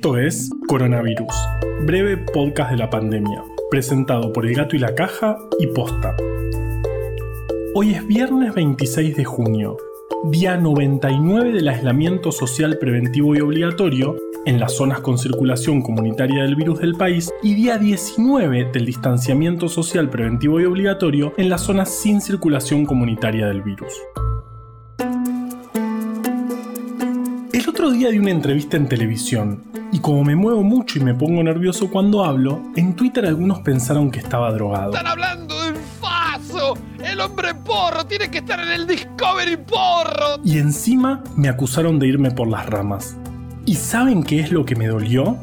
Esto es Coronavirus, breve podcast de la pandemia, presentado por El Gato y la Caja y Posta. Hoy es viernes 26 de junio, día 99 del aislamiento social preventivo y obligatorio en las zonas con circulación comunitaria del virus del país y día 19 del distanciamiento social preventivo y obligatorio en las zonas sin circulación comunitaria del virus. Otro día di una entrevista en televisión y como me muevo mucho y me pongo nervioso cuando hablo, en Twitter algunos pensaron que estaba drogado. ¡Están hablando de Faso! ¡El hombre porro tiene que estar en el Discovery porro! Y encima me acusaron de irme por las ramas. ¿Y saben qué es lo que me dolió?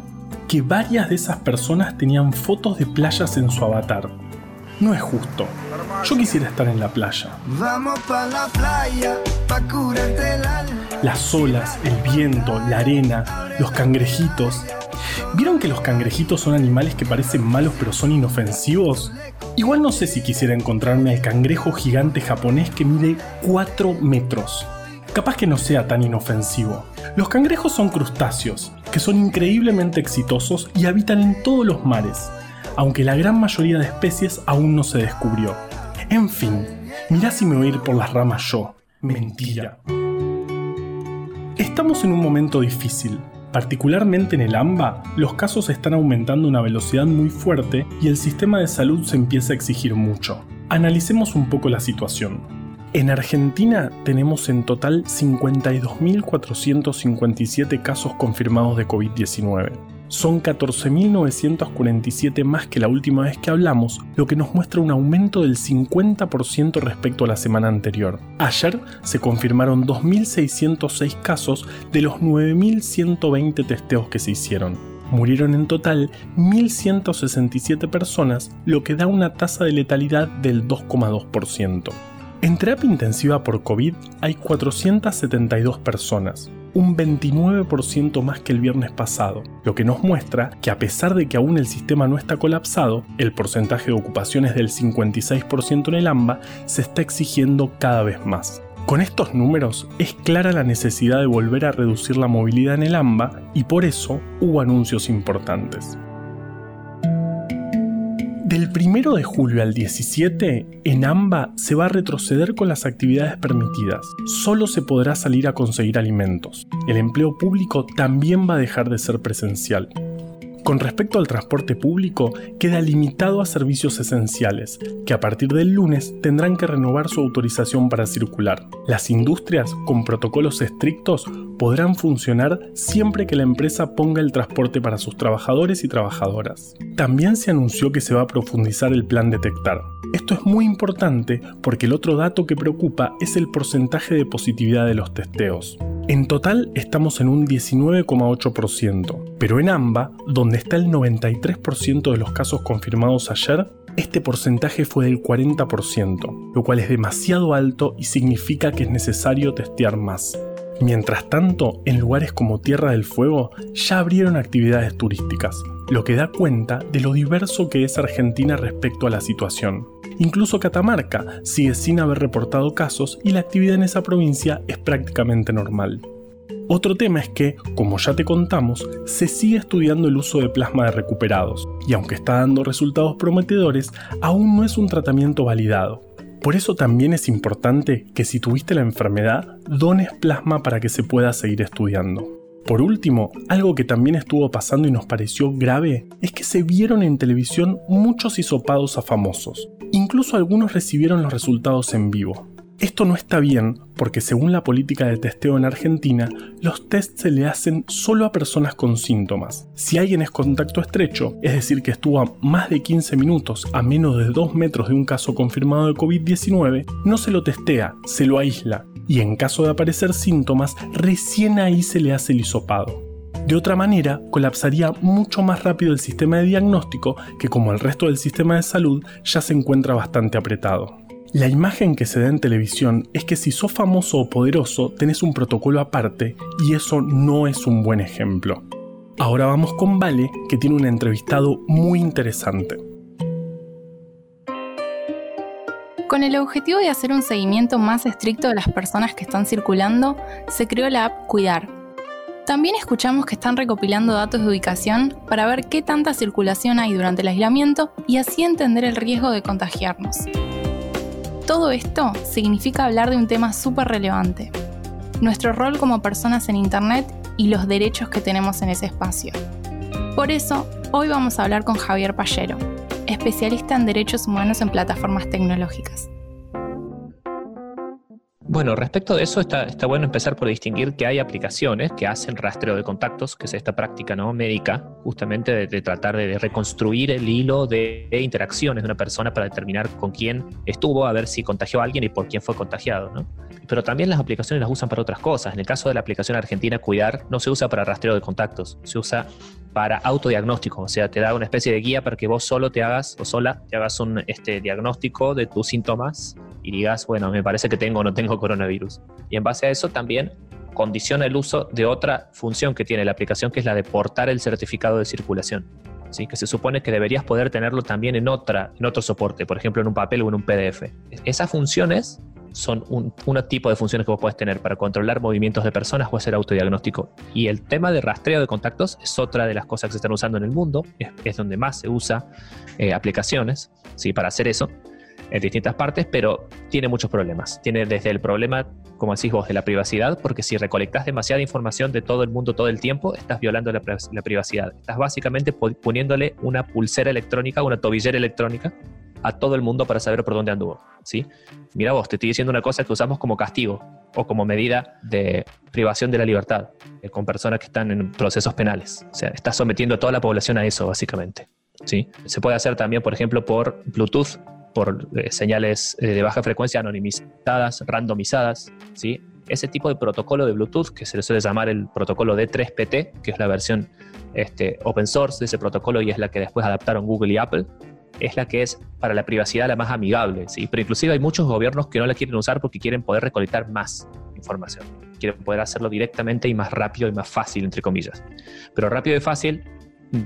Que varias de esas personas tenían fotos de playas en su avatar. No es justo. Yo quisiera estar en la playa. Vamos pa la playa, pa curarte el alma. Las olas, el viento, la arena, los cangrejitos. ¿Vieron que los cangrejitos son animales que parecen malos pero son inofensivos? Igual no sé si quisiera encontrarme al cangrejo gigante japonés que mide 4 metros. Capaz que no sea tan inofensivo. Los cangrejos son crustáceos, que son increíblemente exitosos y habitan en todos los mares, aunque la gran mayoría de especies aún no se descubrió. En fin, mirá si me voy a ir por las ramas yo. Mentira. Estamos en un momento difícil. Particularmente en el AMBA, los casos están aumentando a una velocidad muy fuerte y el sistema de salud se empieza a exigir mucho. Analicemos un poco la situación. En Argentina tenemos en total 52.457 casos confirmados de COVID-19. Son 14.947 más que la última vez que hablamos, lo que nos muestra un aumento del 50% respecto a la semana anterior. Ayer se confirmaron 2.606 casos de los 9.120 testeos que se hicieron. Murieron en total 1.167 personas, lo que da una tasa de letalidad del 2,2%. En terapia intensiva por COVID hay 472 personas, un 29% más que el viernes pasado, lo que nos muestra que a pesar de que aún el sistema no está colapsado, el porcentaje de ocupación es del 56% en el AMBA, se está exigiendo cada vez más. Con estos números es clara la necesidad de volver a reducir la movilidad en el AMBA y por eso hubo anuncios importantes. Del 1 de julio al 17, en AMBA se va a retroceder con las actividades permitidas. Solo se podrá salir a conseguir alimentos. El empleo público también va a dejar de ser presencial. Con respecto al transporte público, queda limitado a servicios esenciales, que a partir del lunes tendrán que renovar su autorización para circular. Las industrias, con protocolos estrictos, podrán funcionar siempre que la empresa ponga el transporte para sus trabajadores y trabajadoras. También se anunció que se va a profundizar el plan detectar. Esto es muy importante porque el otro dato que preocupa es el porcentaje de positividad de los testeos. En total estamos en un 19,8%, pero en AMBA, donde está el 93% de los casos confirmados ayer, este porcentaje fue del 40%, lo cual es demasiado alto y significa que es necesario testear más. Mientras tanto, en lugares como Tierra del Fuego ya abrieron actividades turísticas, lo que da cuenta de lo diverso que es Argentina respecto a la situación. Incluso Catamarca sigue sin haber reportado casos y la actividad en esa provincia es prácticamente normal. Otro tema es que, como ya te contamos, se sigue estudiando el uso de plasma de recuperados, y aunque está dando resultados prometedores, aún no es un tratamiento validado. Por eso también es importante que si tuviste la enfermedad, dones plasma para que se pueda seguir estudiando. Por último, algo que también estuvo pasando y nos pareció grave es que se vieron en televisión muchos hisopados a famosos. Incluso algunos recibieron los resultados en vivo. Esto no está bien porque según la política de testeo en Argentina, los tests se le hacen solo a personas con síntomas. Si alguien es contacto estrecho, es decir, que estuvo a más de 15 minutos a menos de 2 metros de un caso confirmado de COVID-19, no se lo testea, se lo aísla y en caso de aparecer síntomas, recién ahí se le hace el hisopado. De otra manera, colapsaría mucho más rápido el sistema de diagnóstico que como el resto del sistema de salud ya se encuentra bastante apretado. La imagen que se da en televisión es que si sos famoso o poderoso tenés un protocolo aparte y eso no es un buen ejemplo. Ahora vamos con Vale, que tiene un entrevistado muy interesante. Con el objetivo de hacer un seguimiento más estricto de las personas que están circulando, se creó la app Cuidar. También escuchamos que están recopilando datos de ubicación para ver qué tanta circulación hay durante el aislamiento y así entender el riesgo de contagiarnos. Todo esto significa hablar de un tema súper relevante, nuestro rol como personas en Internet y los derechos que tenemos en ese espacio. Por eso, hoy vamos a hablar con Javier Pallero, especialista en derechos humanos en plataformas tecnológicas. Bueno, respecto de eso está, bueno empezar por distinguir que hay aplicaciones que hacen rastreo de contactos, que es esta práctica ¿no? médica, justamente de, tratar de, reconstruir el hilo de, interacciones de una persona para determinar con quién estuvo, a ver si contagió a alguien y por quién fue contagiado. ¿no? Pero también las aplicaciones las usan para otras cosas. En el caso de la aplicación argentina Cuidar, no se usa para rastreo de contactos, se usa para autodiagnóstico, o sea, te da una especie de guía para que vos solo te hagas o sola te hagas un este, diagnóstico de tus síntomas y digas, bueno, me parece que tengo o no tengo coronavirus. Y en base a eso también condiciona el uso de otra función que tiene la aplicación, que es la de portar el certificado de circulación. ¿sí? que se supone que deberías poder tenerlo también en, otra, en otro soporte, por ejemplo en un papel o en un PDF. Esas funciones son un, tipo de funciones que vos puedes tener para controlar movimientos de personas o hacer autodiagnóstico. Y el tema de rastreo de contactos es otra de las cosas que se están usando en el mundo, es, donde más se usa eh, aplicaciones ¿sí? para hacer eso en distintas partes, pero tiene muchos problemas. Tiene desde el problema, como decís vos, de la privacidad, porque si recolectas demasiada información de todo el mundo todo el tiempo, estás violando la, la privacidad. Estás básicamente poniéndole una pulsera electrónica, una tobillera electrónica a todo el mundo para saber por dónde anduvo. ¿sí? Mira vos, te estoy diciendo una cosa que usamos como castigo o como medida de privación de la libertad eh, con personas que están en procesos penales. O sea, estás sometiendo a toda la población a eso, básicamente. ¿sí? Se puede hacer también, por ejemplo, por Bluetooth, por eh, señales eh, de baja frecuencia anonimizadas, randomizadas. ¿sí? Ese tipo de protocolo de Bluetooth, que se le suele llamar el protocolo D3PT, que es la versión este, open source de ese protocolo y es la que después adaptaron Google y Apple, es la que es para la privacidad la más amigable, ¿sí? Pero inclusive hay muchos gobiernos que no la quieren usar porque quieren poder recolectar más información. Quieren poder hacerlo directamente y más rápido y más fácil, entre comillas. Pero rápido y fácil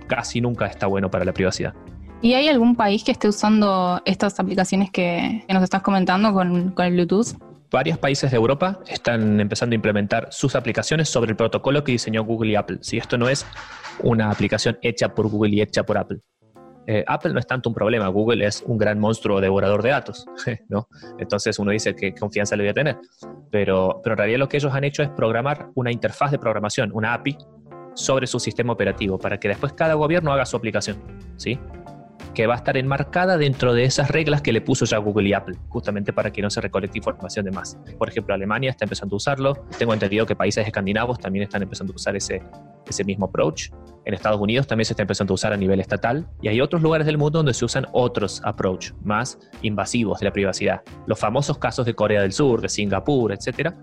casi nunca está bueno para la privacidad. ¿Y hay algún país que esté usando estas aplicaciones que, nos estás comentando con, con el Bluetooth? varios países de Europa están empezando a implementar sus aplicaciones sobre el protocolo que diseñó Google y Apple. Si esto no es una aplicación hecha por Google y hecha por Apple. Eh, Apple no es tanto un problema, Google es un gran monstruo devorador de datos, ¿no? Entonces uno dice qué confianza le voy a tener. Pero, pero en realidad lo que ellos han hecho es programar una interfaz de programación, una API, sobre su sistema operativo, para que después cada gobierno haga su aplicación, ¿sí? que va a estar enmarcada dentro de esas reglas que le puso ya Google y Apple, justamente para que no se recolecte información de más. Por ejemplo, Alemania está empezando a usarlo. Tengo entendido que países escandinavos también están empezando a usar ese, ese mismo approach. En Estados Unidos también se está empezando a usar a nivel estatal. Y hay otros lugares del mundo donde se usan otros approach más invasivos de la privacidad. Los famosos casos de Corea del Sur, de Singapur, etcétera,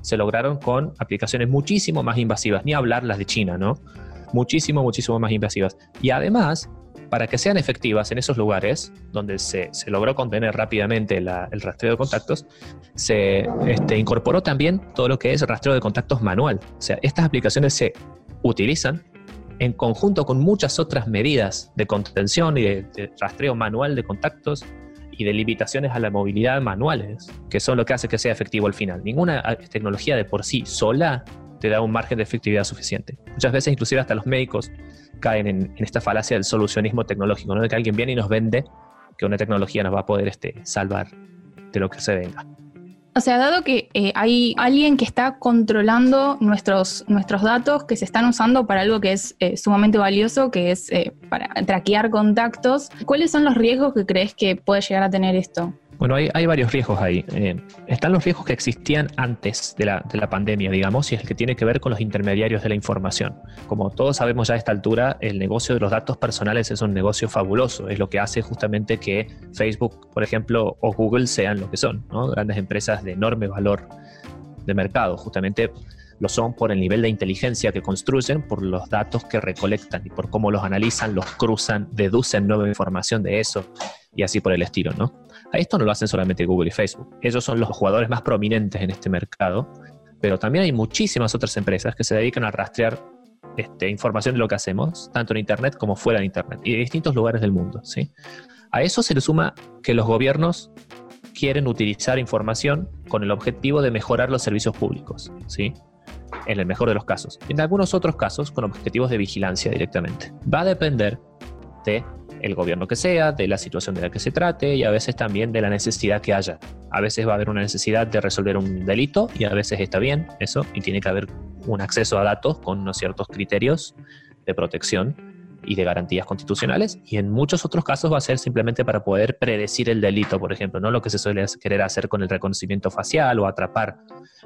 se lograron con aplicaciones muchísimo más invasivas, ni hablar las de China, ¿no? Muchísimo, muchísimo más invasivas. Y además, para que sean efectivas en esos lugares donde se, logró contener rápidamente el rastreo de contactos, se este, incorporó también todo lo que es rastreo de contactos manual. O sea, estas aplicaciones se utilizan en conjunto con muchas otras medidas de contención y de, rastreo manual de contactos y de limitaciones a la movilidad manuales, que son lo que hace que sea efectivo al final. Ninguna ah, tecnología de por sí sola te da un margen de efectividad suficiente. Muchas veces, inclusive hasta los médicos caen en, esta falacia del solucionismo tecnológico, ¿no? de que alguien viene y nos vende que una tecnología nos va a poder este, salvar de lo que se venga. O sea, dado que eh, hay alguien que está controlando nuestros, nuestros datos que se están usando para algo que es eh, sumamente valioso, que es eh, para traquear contactos, ¿cuáles son los riesgos que crees que puede llegar a tener esto? Bueno, hay, varios riesgos ahí. Eh, están los riesgos que existían antes de la, pandemia, digamos, y es el que tiene que ver con los intermediarios de la información. Como todos sabemos ya a esta altura, el negocio de los datos personales es un negocio fabuloso. Es lo que hace justamente que Facebook, por ejemplo, o Google sean lo que son, grandes empresas de enorme valor de mercado. Justamente lo son por el nivel de inteligencia que construyen, por los datos que recolectan y por cómo los analizan, los cruzan, deducen nueva información de eso y así por el estilo, ¿no? A esto no lo hacen solamente Google y Facebook. Ellos son los jugadores más prominentes en este mercado, pero también hay muchísimas otras empresas que se dedican a rastrear este, información de lo que hacemos, tanto en Internet como fuera de Internet, y de distintos lugares del mundo, ¿sí? A eso se le suma que los gobiernos quieren utilizar información con el objetivo de mejorar los servicios públicos, ¿sí? en el mejor de los casos. En algunos otros casos, con objetivos de vigilancia directamente. Va a depender de el gobierno que sea, de la situación de la que se trate y a veces también de la necesidad que haya. A veces va a haber una necesidad de resolver un delito y a veces está bien eso y tiene que haber un acceso a datos con unos ciertos criterios de protección y de garantías constitucionales y en muchos otros casos va a ser simplemente para poder predecir el delito, por ejemplo, no lo que se suele querer hacer con el reconocimiento facial o atrapar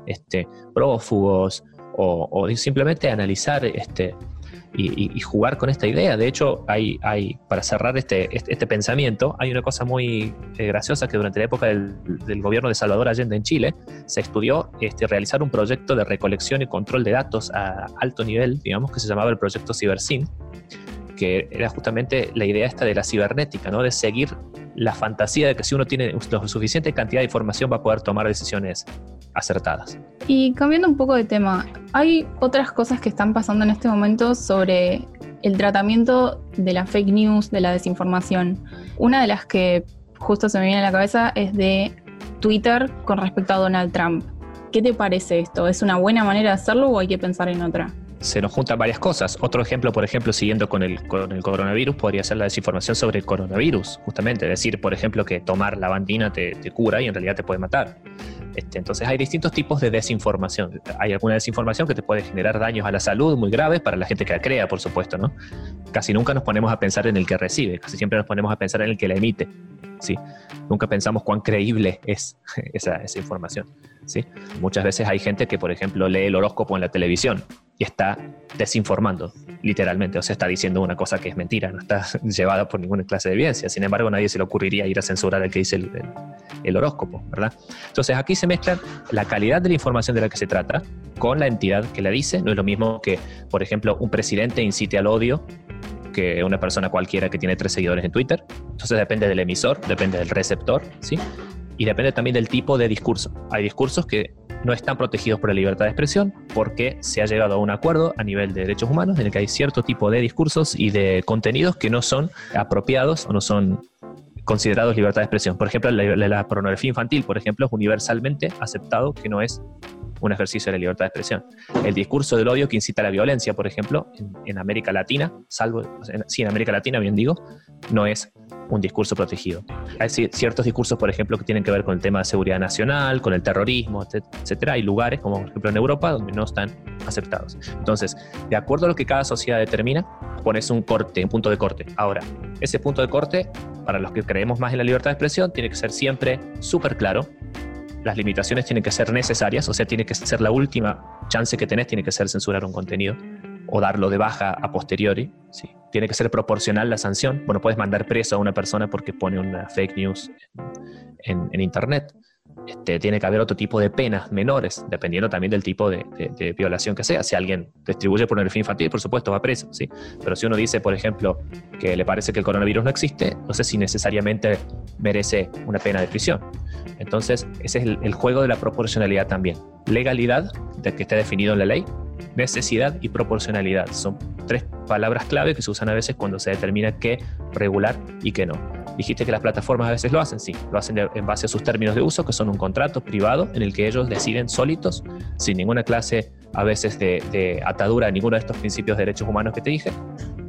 este, prófugos o, simplemente analizar este, y, jugar con esta idea. De hecho, hay, hay para cerrar este, este, este pensamiento, hay una cosa muy eh, graciosa que durante la época del, gobierno de Salvador Allende en Chile se estudió este, realizar un proyecto de recolección y control de datos a alto nivel, digamos, que se llamaba el proyecto CiberSyn, que era justamente la idea esta de la cibernética, ¿no? de seguir la fantasía de que si uno tiene la suficiente cantidad de información va a poder tomar decisiones acertadas. Y cambiando un poco de tema, hay otras cosas que están pasando en este momento sobre el tratamiento de la fake news, de la desinformación. Una de las que justo se me viene a la cabeza es de Twitter con respecto a Donald Trump. ¿Qué te parece esto? ¿Es una buena manera de hacerlo o hay que pensar en otra? Se nos juntan varias cosas. Otro ejemplo, por ejemplo, siguiendo con el, con el coronavirus, podría ser la desinformación sobre el coronavirus, justamente. Decir, por ejemplo, que tomar lavandina te, te cura y en realidad te puede matar. Este, entonces hay distintos tipos de desinformación. Hay alguna desinformación que te puede generar daños a la salud muy graves para la gente que la crea, por supuesto, ¿no? Casi nunca nos ponemos a pensar en el que recibe, casi siempre nos ponemos a pensar en el que la emite. ¿Sí? Nunca pensamos cuán creíble es esa, información. Muchas veces hay gente que, por ejemplo, lee el horóscopo en la televisión y está desinformando, literalmente, o sea, está diciendo una cosa que es mentira, no está llevada por ninguna clase de evidencia. Sin embargo, nadie se le ocurriría ir a censurar el que dice el, horóscopo, ¿verdad? Entonces, aquí se mezclan la calidad de la información de la que se trata con la entidad que la dice. No es lo mismo que, por ejemplo, un presidente incite al odio que una persona cualquiera que tiene tres seguidores en Twitter. Entonces depende del emisor, depende del receptor, ¿sí? Y depende también del tipo de discurso. Hay discursos que no están protegidos por la libertad de expresión porque se ha llegado a un acuerdo a nivel de derechos humanos en el que hay cierto tipo de discursos y de contenidos que no son apropiados o no son considerados libertad de expresión. Por ejemplo, la, pornografía infantil, por ejemplo, es universalmente aceptado que no es un ejercicio de la libertad de expresión. El discurso del odio que incita a la violencia, por ejemplo, en, América Latina, salvo, sí, en América Latina, bien digo, no es un discurso protegido. Hay ciertos discursos, por ejemplo, que tienen que ver con el tema de seguridad nacional, con el terrorismo, etcétera. Hay lugares, como por ejemplo en Europa, donde no están aceptados. Entonces, de acuerdo a lo que cada sociedad determina, pones un corte, un punto de corte. Ahora, ese punto de corte, para los que creemos más en la libertad de expresión, tiene que ser siempre súper claro. Las limitaciones tienen que ser necesarias, o sea, tiene que ser la última chance que tenés, tiene que ser censurar un contenido o darlo de baja a posteriori. ¿sí? Tiene que ser proporcional la sanción. Bueno, puedes mandar preso a una persona porque pone una fake news en, Internet. Este, tiene que haber otro tipo de penas menores, dependiendo también del tipo de, violación que sea. Si alguien distribuye pornografía infantil, por supuesto, va preso. ¿sí? Pero si uno dice, por ejemplo, que le parece que el coronavirus no existe, no sé si necesariamente merece una pena de prisión. Entonces, ese es el, el juego de la proporcionalidad también. Legalidad, de que esté definido en la ley, necesidad y proporcionalidad. Son tres palabras clave que se usan a veces cuando se determina qué regular y qué no. Dijiste que las plataformas a veces lo hacen, sí, lo hacen en base a sus términos de uso, que son un contrato privado en el que ellos deciden solitos, sin ninguna clase a veces de, atadura a ninguno de estos principios de derechos humanos que te dije,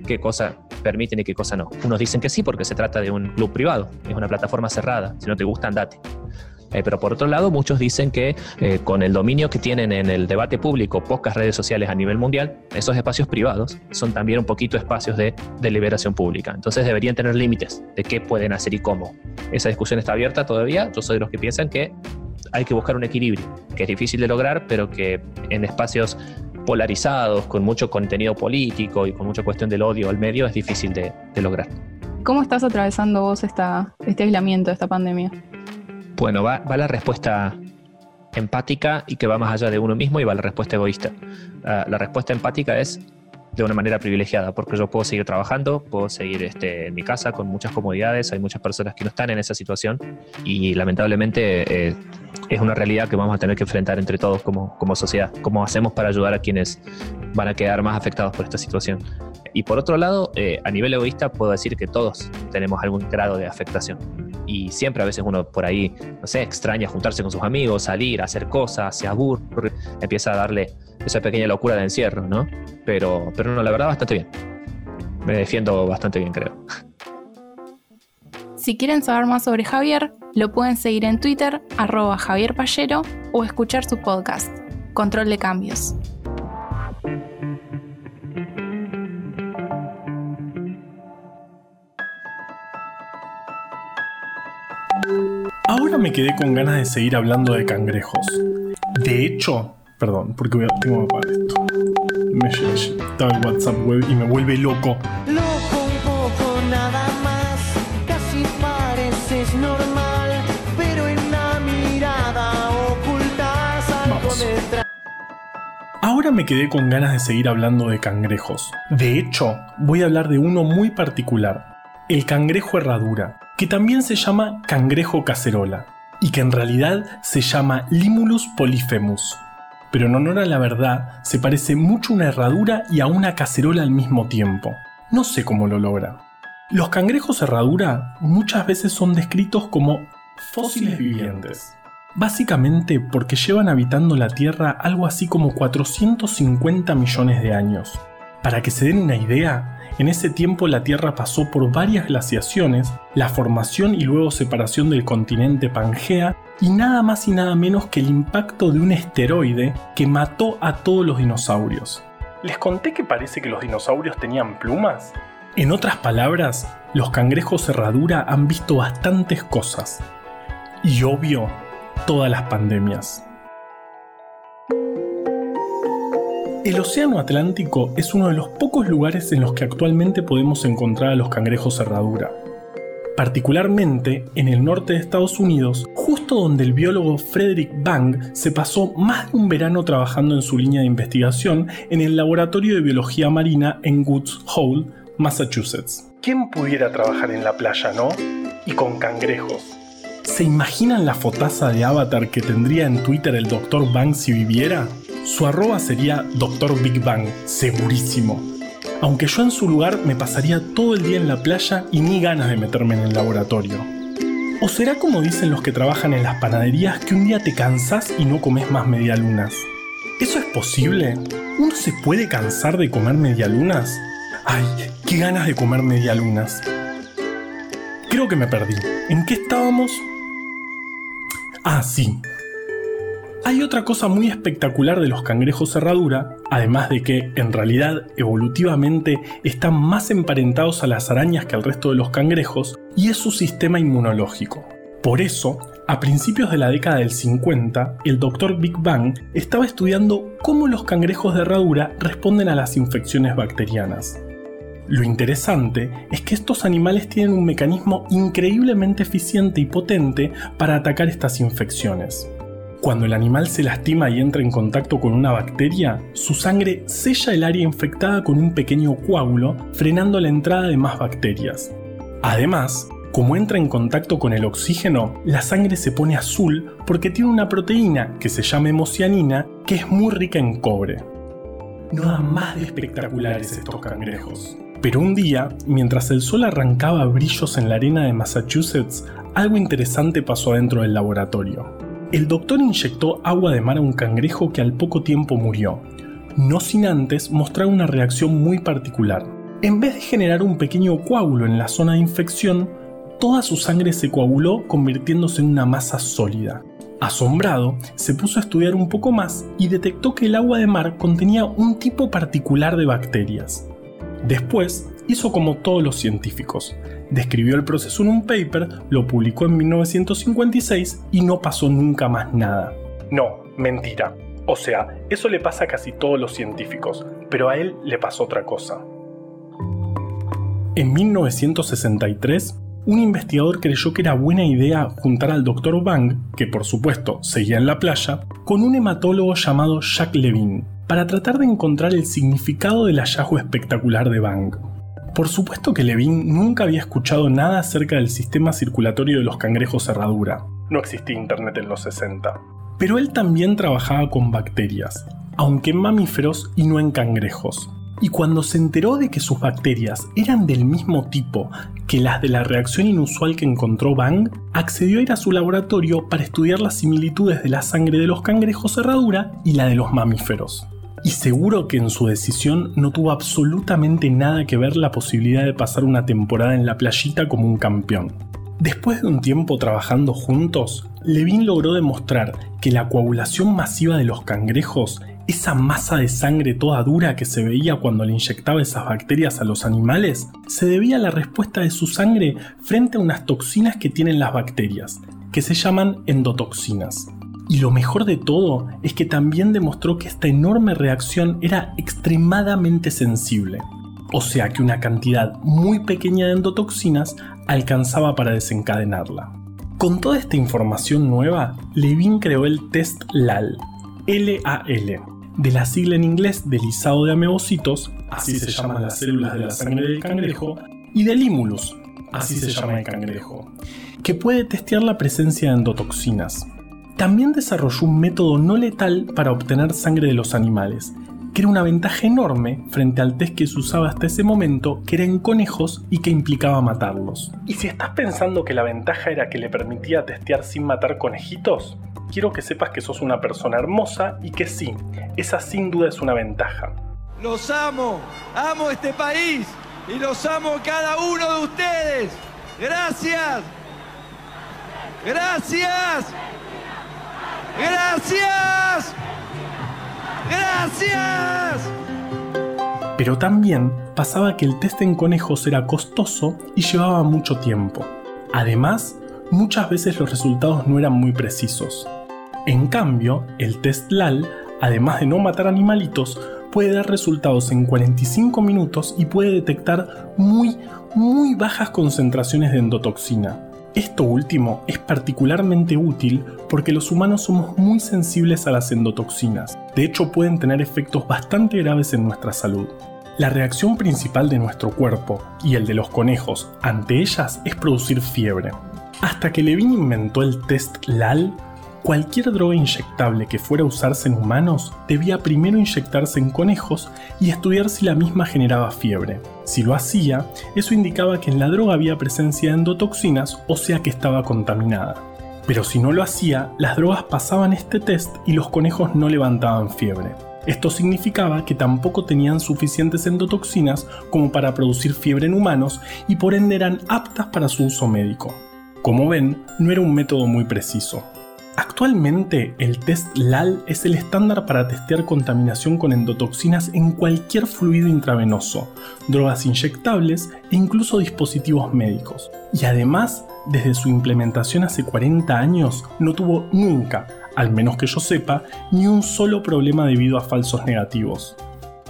qué cosa permiten y qué cosa no. Unos dicen que sí porque se trata de un club privado, es una plataforma cerrada, si no te gusta, andate. Eh, pero por otro lado, muchos dicen que eh, con el dominio que tienen en el debate público pocas redes sociales a nivel mundial, esos espacios privados son también un poquito espacios de deliberación pública. Entonces deberían tener límites de qué pueden hacer y cómo. Esa discusión está abierta todavía. Yo soy de los que piensan que hay que buscar un equilibrio, que es difícil de lograr, pero que en espacios polarizados, con mucho contenido político y con mucha cuestión del odio al medio, es difícil de, lograr. ¿Cómo estás atravesando vos esta, este aislamiento, esta pandemia? Bueno, va, la respuesta empática y que va más allá de uno mismo y va la respuesta egoísta. La respuesta empática es de una manera privilegiada, porque yo puedo seguir trabajando, puedo seguir este, en mi casa con muchas comodidades, hay muchas personas que no están en esa situación y lamentablemente eh, es una realidad que vamos a tener que enfrentar entre todos como, como sociedad. ¿Cómo hacemos para ayudar a quienes van a quedar más afectados por esta situación? Y por otro lado, eh, a nivel egoísta puedo decir que todos tenemos algún grado de afectación y siempre a veces uno por ahí, no sé, extraña juntarse con sus amigos, salir, hacer cosas, se aburre, empieza a darle esa pequeña locura de encierro, ¿no? Pero, pero no, la verdad, bastante bien. Me defiendo bastante bien, creo. Si quieren saber más sobre Javier, lo pueden seguir en Twitter, arroba Javier o escuchar su podcast, Control de Cambios. Ahora me quedé con ganas de seguir hablando de cangrejos. De hecho, perdón, porque voy a, tengo que apagar esto. Me está el WhatsApp web y me vuelve loco. Loco un poco nada más, casi pareces normal, pero en la mirada ocultas algo Vamos. detrás. Ahora me quedé con ganas de seguir hablando de cangrejos. De hecho, voy a hablar de uno muy particular, el cangrejo herradura, que también se llama cangrejo cacerola, y que en realidad se llama Limulus polyphemus. Pero en honor a la verdad, se parece mucho a una herradura y a una cacerola al mismo tiempo. No sé cómo lo logra. Los cangrejos herradura muchas veces son descritos como fósiles vivientes. Básicamente porque llevan habitando la Tierra algo así como 450 millones de años. Para que se den una idea, en ese tiempo la Tierra pasó por varias glaciaciones, la formación y luego separación del continente Pangea y nada más y nada menos que el impacto de un esteroide que mató a todos los dinosaurios. ¿Les conté que parece que los dinosaurios tenían plumas? En otras palabras, los cangrejos herradura han visto bastantes cosas. Y obvio, todas las pandemias. El Océano Atlántico es uno de los pocos lugares en los que actualmente podemos encontrar a los cangrejos herradura. Particularmente en el norte de Estados Unidos, justo donde el biólogo Frederick Bang se pasó más de un verano trabajando en su línea de investigación en el Laboratorio de Biología Marina en Woods Hole, Massachusetts. ¿Quién pudiera trabajar en la playa, no? Y con cangrejos. ¿Se imaginan la fotaza de avatar que tendría en Twitter el Dr. Bang si viviera? Su arroba sería Dr. Big Bang, segurísimo. Aunque yo en su lugar me pasaría todo el día en la playa y ni ganas de meterme en el laboratorio. ¿O será como dicen los que trabajan en las panaderías que un día te cansas y no comes más medialunas? ¿Eso es posible? ¿Uno se puede cansar de comer medialunas? Ay, qué ganas de comer medialunas. Creo que me perdí. ¿En qué estábamos? Ah, sí. Hay otra cosa muy espectacular de los cangrejos cerradura, además de que, en realidad, evolutivamente están más emparentados a las arañas que al resto de los cangrejos, y es su sistema inmunológico. Por eso, a principios de la década del 50, el Dr. Big Bang estaba estudiando cómo los cangrejos de herradura responden a las infecciones bacterianas. Lo interesante es que estos animales tienen un mecanismo increíblemente eficiente y potente para atacar estas infecciones. Cuando el animal se lastima y entra en contacto con una bacteria, su sangre sella el área infectada con un pequeño coágulo, frenando la entrada de más bacterias. Además, como entra en contacto con el oxígeno, la sangre se pone azul porque tiene una proteína que se llama hemocianina que es muy rica en cobre. No dan más de espectaculares estos cangrejos. Pero un día, mientras el sol arrancaba brillos en la arena de Massachusetts, algo interesante pasó adentro del laboratorio. El doctor inyectó agua de mar a un cangrejo que al poco tiempo murió, no sin antes mostrar una reacción muy particular. En vez de generar un pequeño coágulo en la zona de infección, toda su sangre se coaguló convirtiéndose en una masa sólida. Asombrado, se puso a estudiar un poco más y detectó que el agua de mar contenía un tipo particular de bacterias. Después, hizo como todos los científicos. Describió el proceso en un paper, lo publicó en 1956 y no pasó nunca más nada. No, mentira. O sea, eso le pasa a casi todos los científicos, pero a él le pasó otra cosa. En 1963, un investigador creyó que era buena idea juntar al Dr. Bang, que por supuesto seguía en la playa, con un hematólogo llamado Jacques Levin, para tratar de encontrar el significado del hallazgo espectacular de Bang. Por supuesto que Levin nunca había escuchado nada acerca del sistema circulatorio de los cangrejos cerradura. No existía internet en los 60. Pero él también trabajaba con bacterias, aunque en mamíferos y no en cangrejos. Y cuando se enteró de que sus bacterias eran del mismo tipo que las de la reacción inusual que encontró Bang, accedió a ir a su laboratorio para estudiar las similitudes de la sangre de los cangrejos cerradura y la de los mamíferos. Y seguro que en su decisión no tuvo absolutamente nada que ver la posibilidad de pasar una temporada en la playita como un campeón. Después de un tiempo trabajando juntos, Levin logró demostrar que la coagulación masiva de los cangrejos, esa masa de sangre toda dura que se veía cuando le inyectaba esas bacterias a los animales, se debía a la respuesta de su sangre frente a unas toxinas que tienen las bacterias, que se llaman endotoxinas. Y lo mejor de todo es que también demostró que esta enorme reacción era extremadamente sensible. O sea que una cantidad muy pequeña de endotoxinas alcanzaba para desencadenarla. Con toda esta información nueva, Levin creó el test LAL, L-A-L, de la sigla en inglés de lisado de amebocitos, así se llaman las células de la sangre del cangrejo, y de limulus, así se llama el cangrejo, que puede testear la presencia de endotoxinas. También desarrolló un método no letal para obtener sangre de los animales, que era una ventaja enorme frente al test que se usaba hasta ese momento, que era en conejos y que implicaba matarlos. Y si estás pensando que la ventaja era que le permitía testear sin matar conejitos, quiero que sepas que sos una persona hermosa y que sí, esa sin duda es una ventaja. Los amo, amo este país y los amo cada uno de ustedes. Gracias. Gracias. Gracias. ¡Gracias! Pero también pasaba que el test en conejos era costoso y llevaba mucho tiempo. Además, muchas veces los resultados no eran muy precisos. En cambio, el test LAL, además de no matar animalitos, puede dar resultados en 45 minutos y puede detectar muy, muy bajas concentraciones de endotoxina. Esto último es particularmente útil porque los humanos somos muy sensibles a las endotoxinas, de hecho pueden tener efectos bastante graves en nuestra salud. La reacción principal de nuestro cuerpo y el de los conejos ante ellas es producir fiebre. Hasta que Levin inventó el test LAL, Cualquier droga inyectable que fuera a usarse en humanos debía primero inyectarse en conejos y estudiar si la misma generaba fiebre. Si lo hacía, eso indicaba que en la droga había presencia de endotoxinas, o sea que estaba contaminada. Pero si no lo hacía, las drogas pasaban este test y los conejos no levantaban fiebre. Esto significaba que tampoco tenían suficientes endotoxinas como para producir fiebre en humanos y por ende eran aptas para su uso médico. Como ven, no era un método muy preciso. Actualmente el test LAL es el estándar para testear contaminación con endotoxinas en cualquier fluido intravenoso, drogas inyectables e incluso dispositivos médicos. Y además, desde su implementación hace 40 años, no tuvo nunca, al menos que yo sepa, ni un solo problema debido a falsos negativos.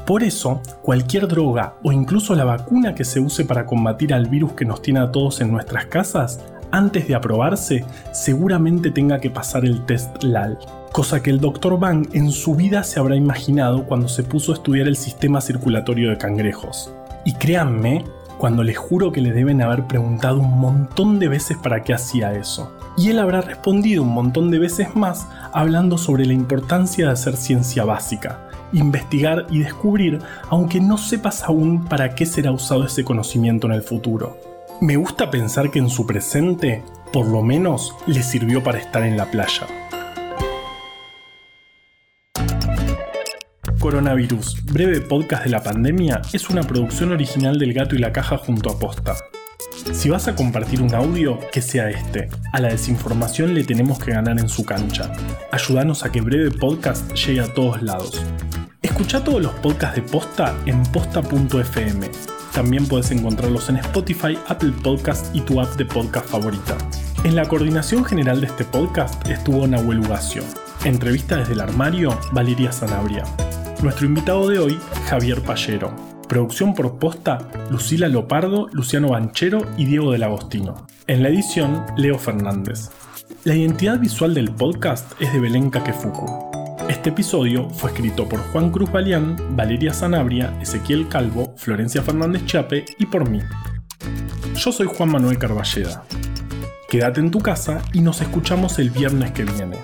Por eso, cualquier droga o incluso la vacuna que se use para combatir al virus que nos tiene a todos en nuestras casas antes de aprobarse, seguramente tenga que pasar el test LAL, cosa que el Dr. Bang en su vida se habrá imaginado cuando se puso a estudiar el sistema circulatorio de cangrejos. Y créanme, cuando les juro que le deben haber preguntado un montón de veces para qué hacía eso. Y él habrá respondido un montón de veces más hablando sobre la importancia de hacer ciencia básica, investigar y descubrir, aunque no sepas aún para qué será usado ese conocimiento en el futuro. Me gusta pensar que en su presente, por lo menos, le sirvió para estar en la playa. Coronavirus, breve podcast de la pandemia, es una producción original del Gato y la Caja junto a Posta. Si vas a compartir un audio, que sea este. A la desinformación le tenemos que ganar en su cancha. Ayúdanos a que Breve Podcast llegue a todos lados. Escucha todos los podcasts de Posta en posta.fm también puedes encontrarlos en Spotify, Apple Podcast y tu app de podcast favorita. En la coordinación general de este podcast estuvo Nahuel Ugacio. Entrevista desde el armario, Valeria Sanabria. Nuestro invitado de hoy, Javier Pallero. Producción por posta, Lucila Lopardo, Luciano Banchero y Diego del Agostino. En la edición, Leo Fernández. La identidad visual del podcast es de Belén Kakefuku. Este episodio fue escrito por Juan Cruz Balián, Valeria Sanabria, Ezequiel Calvo, Florencia Fernández Chape y por mí. Yo soy Juan Manuel Carballeda. Quédate en tu casa y nos escuchamos el viernes que viene.